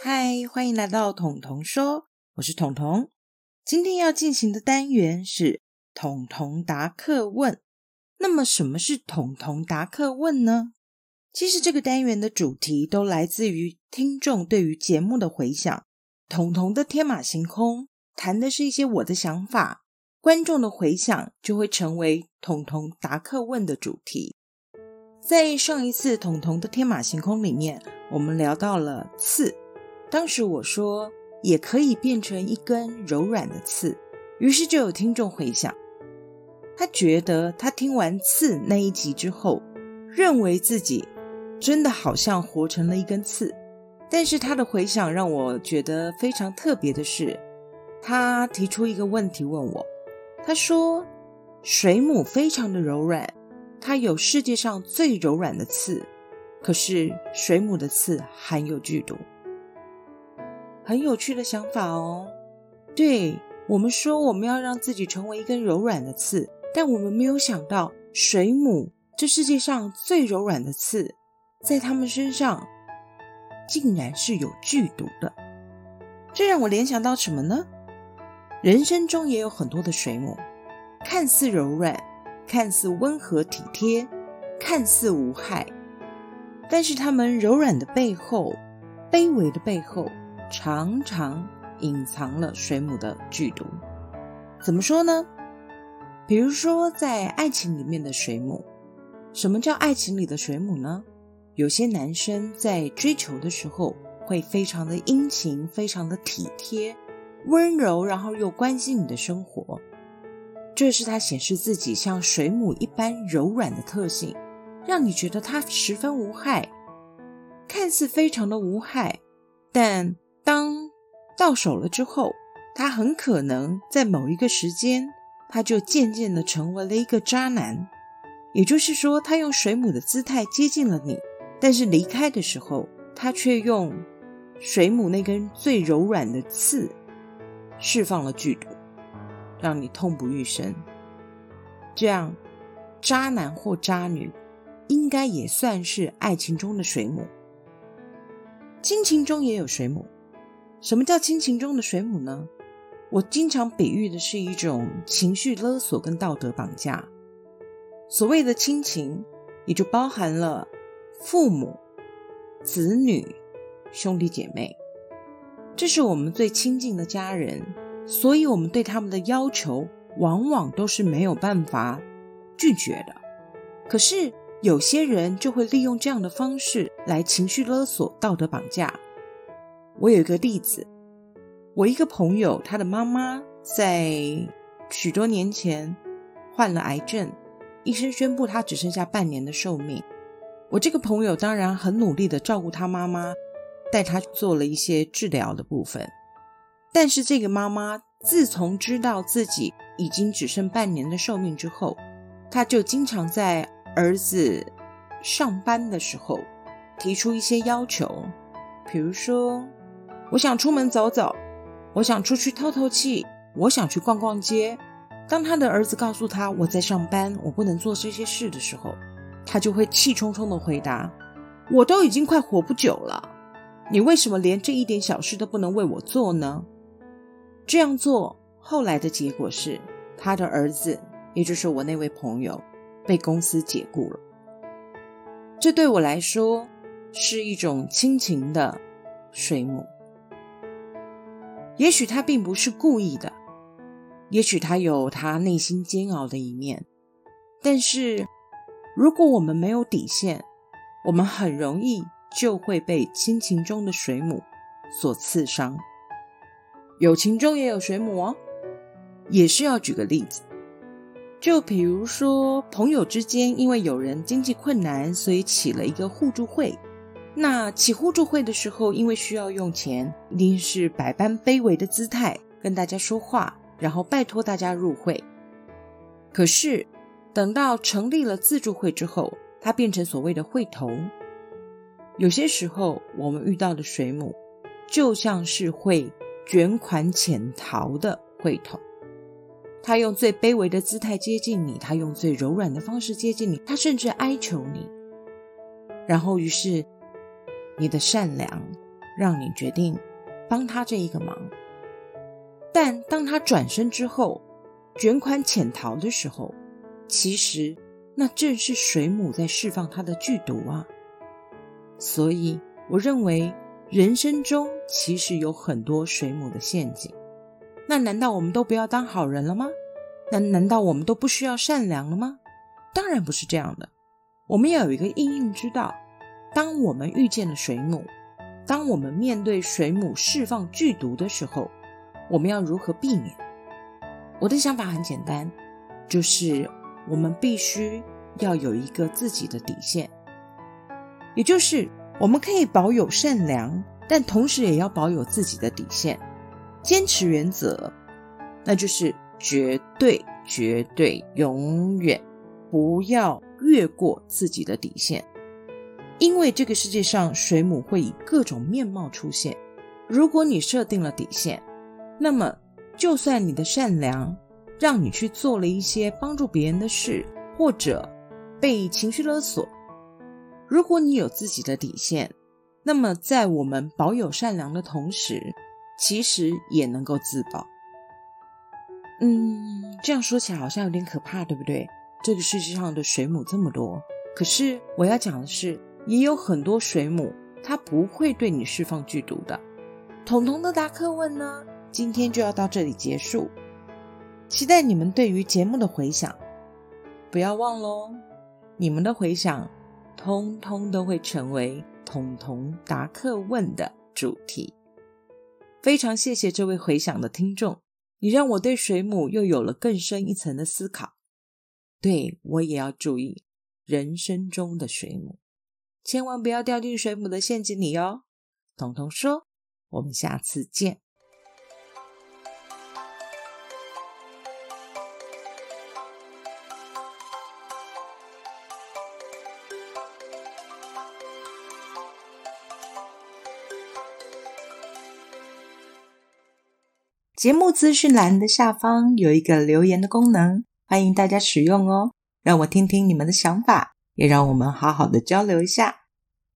嗨，欢迎来到彤彤说，我是彤彤。今天要进行的单元是彤彤答客问。那么，什么是彤彤答客问呢？其实这个单元的主题都来自于听众对于节目的回响。彤彤的天马行空谈的是一些我的想法，观众的回响就会成为彤彤答客问的主题。在上一次彤彤的天马行空里面，我们聊到了刺。当时我说也可以变成一根柔软的刺，于是就有听众回想，他觉得他听完刺那一集之后，认为自己真的好像活成了一根刺。但是他的回想让我觉得非常特别的是，他提出一个问题问我，他说水母非常的柔软，它有世界上最柔软的刺，可是水母的刺含有剧毒。很有趣的想法哦，对我们说我们要让自己成为一根柔软的刺，但我们没有想到水母这世界上最柔软的刺，在它们身上竟然是有剧毒的。这让我联想到什么呢？人生中也有很多的水母，看似柔软，看似温和体贴，看似无害，但是它们柔软的背后，卑微的背后。常常隐藏了水母的剧毒。怎么说呢？比如说，在爱情里面的水母，什么叫爱情里的水母呢？有些男生在追求的时候会非常的殷勤，非常的体贴、温柔，然后又关心你的生活，这是他显示自己像水母一般柔软的特性，让你觉得他十分无害，看似非常的无害，但。当到手了之后，他很可能在某一个时间，他就渐渐的成为了一个渣男。也就是说，他用水母的姿态接近了你，但是离开的时候，他却用水母那根最柔软的刺释放了剧毒，让你痛不欲生。这样，渣男或渣女应该也算是爱情中的水母，亲情中也有水母。什么叫亲情中的水母呢？我经常比喻的是一种情绪勒索跟道德绑架。所谓的亲情，也就包含了父母、子女、兄弟姐妹，这是我们最亲近的家人，所以我们对他们的要求往往都是没有办法拒绝的。可是有些人就会利用这样的方式来情绪勒索、道德绑架。我有一个例子，我一个朋友，他的妈妈在许多年前患了癌症，医生宣布他只剩下半年的寿命。我这个朋友当然很努力的照顾他妈妈，带他做了一些治疗的部分。但是这个妈妈自从知道自己已经只剩半年的寿命之后，他就经常在儿子上班的时候提出一些要求，比如说。我想出门走走，我想出去透透气，我想去逛逛街。当他的儿子告诉他我在上班，我不能做这些事的时候，他就会气冲冲的回答：“我都已经快活不久了，你为什么连这一点小事都不能为我做呢？”这样做后来的结果是，他的儿子，也就是我那位朋友，被公司解雇了。这对我来说是一种亲情的水母。也许他并不是故意的，也许他有他内心煎熬的一面，但是如果我们没有底线，我们很容易就会被亲情中的水母所刺伤。友情中也有水母哦，也是要举个例子，就比如说朋友之间，因为有人经济困难，所以起了一个互助会。那起互助会的时候，因为需要用钱，一定是百般卑微的姿态跟大家说话，然后拜托大家入会。可是等到成立了自助会之后，它变成所谓的会头。有些时候，我们遇到的水母，就像是会卷款潜逃的会头。他用最卑微的姿态接近你，他用最柔软的方式接近你，他甚至哀求你，然后于是。你的善良，让你决定帮他这一个忙。但当他转身之后，卷款潜逃的时候，其实那正是水母在释放它的剧毒啊。所以，我认为人生中其实有很多水母的陷阱。那难道我们都不要当好人了吗？那难道我们都不需要善良了吗？当然不是这样的。我们要有一个应应之道。当我们遇见了水母，当我们面对水母释放剧毒的时候，我们要如何避免？我的想法很简单，就是我们必须要有一个自己的底线，也就是我们可以保有善良，但同时也要保有自己的底线，坚持原则，那就是绝对、绝对、永远不要越过自己的底线，因为这个世界上水母会以各种面貌出现，如果你设定了底线。那么，就算你的善良让你去做了一些帮助别人的事，或者被情绪勒索，如果你有自己的底线，那么在我们保有善良的同时，其实也能够自保。嗯，这样说起来好像有点可怕，对不对？这个世界上的水母这么多，可是我要讲的是，也有很多水母，它不会对你释放剧毒的。彤彤的答客问呢？今天就要到这里结束，期待你们对于节目的回响。不要忘喽，你们的回响通通都会成为彤彤答客问的主题。非常谢谢这位回响的听众，你让我对水母又有了更深一层的思考。对我也要注意人生中的水母，千万不要掉进水母的陷阱里哦。彤彤说：“我们下次见。”节目资讯栏的下方有一个留言的功能，欢迎大家使用哦。让我听听你们的想法，也让我们好好的交流一下。